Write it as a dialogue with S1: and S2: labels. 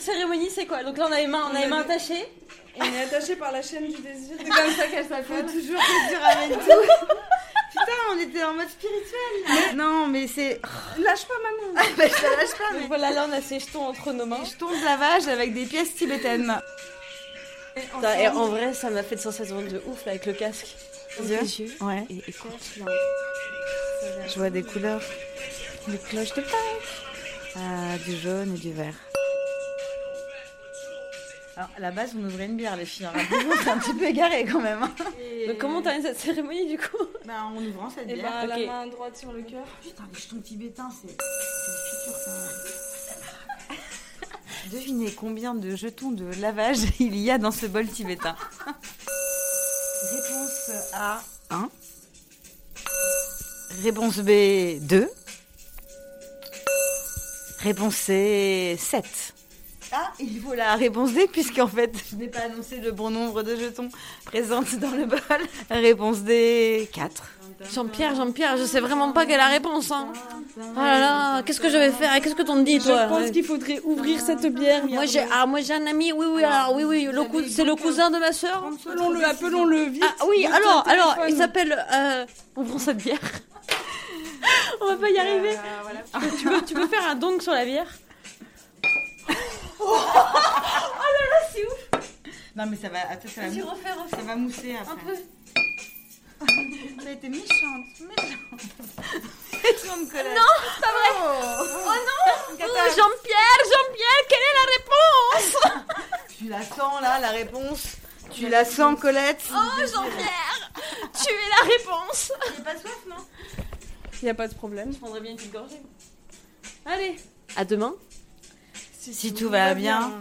S1: cérémonie, c'est quoi? Donc là, on a les mains, on a les mains attachées.
S2: On est attaché par la chaîne du désir. C'est comme ça qu'elle s'appelle. toujours que tu ramènes tout. Putain, on était en mode spirituel. Non, mais c'est. Lâche pas, maman. bah, je te lâche pas,
S1: Donc
S2: mais.
S1: voilà, là, on a ces jetons entre nos mains.
S2: Je tombe de lavage avec des pièces tibétaines.
S1: Putain, et en vrai, ça m'a fait de sensation de ouf là, avec le casque.
S2: Les yeux Ouais.
S1: Et écoute,
S2: Je vois des couleurs. Des cloches de Pâques. Ah, du jaune et du vert. Alors, à la base, on ouvrait une bière, les filles. Alors, c'est un petit peu égaré quand même. hein.
S1: Donc comment t'as eu cette cérémonie du coup?
S2: Bah, en ouvrant cette
S1: Et
S2: bière.
S1: bah, la main droite sur le cœur.
S2: Putain, les jetons tibétains, c'est c'est le futur, ça. Devinez combien de jetons de lavage il y a dans ce bol tibétain. Réponse A 1. Réponse B 2. Réponse C 7. Ah, il faut la réponse D puisqu'en fait, je n'ai pas annoncé le bon nombre de jetons présents dans le bol. Réponse D 4.
S1: Jean-Pierre, Jean-Pierre, je sais vraiment pas quelle est la réponse. Hein. Oh là là, qu'est-ce que je vais faire? Qu'est-ce que t'en dis toi?
S3: Je pense qu'il faudrait ouvrir cette bière.
S1: Moi j'ai ah, moi j'ai un ami, oui oui alors oui oui, le cou- c'est le cousin de ma sœur.
S3: Appelons-le, appelons-le vite.
S1: Ah oui, alors alors, il s'appelle euh, on prend cette bière. on va pas y arriver. Tu peux tu peux faire un donk sur la bière?
S2: Non mais ça va, attends, ça va,
S1: Vas-y,
S2: mou-
S1: refais, refais.
S2: ça va mousser
S1: Un peu.
S2: T'as été méchante, méchante. méchante, Colette.
S1: Non, c'est pas vrai.
S2: Oh,
S1: Oh non Jean-Pierre, Jean-Pierre, quelle est la réponse?
S2: Tu la sens là, la réponse? Tu la sens, Colette?
S1: Oh Jean-Pierre, tu es la réponse.
S2: J'ai pas soif, non?
S3: Il n'y a pas de problème.
S1: Je prendrais bien une petite gorgée. Allez, à demain.
S2: Si tout va bien,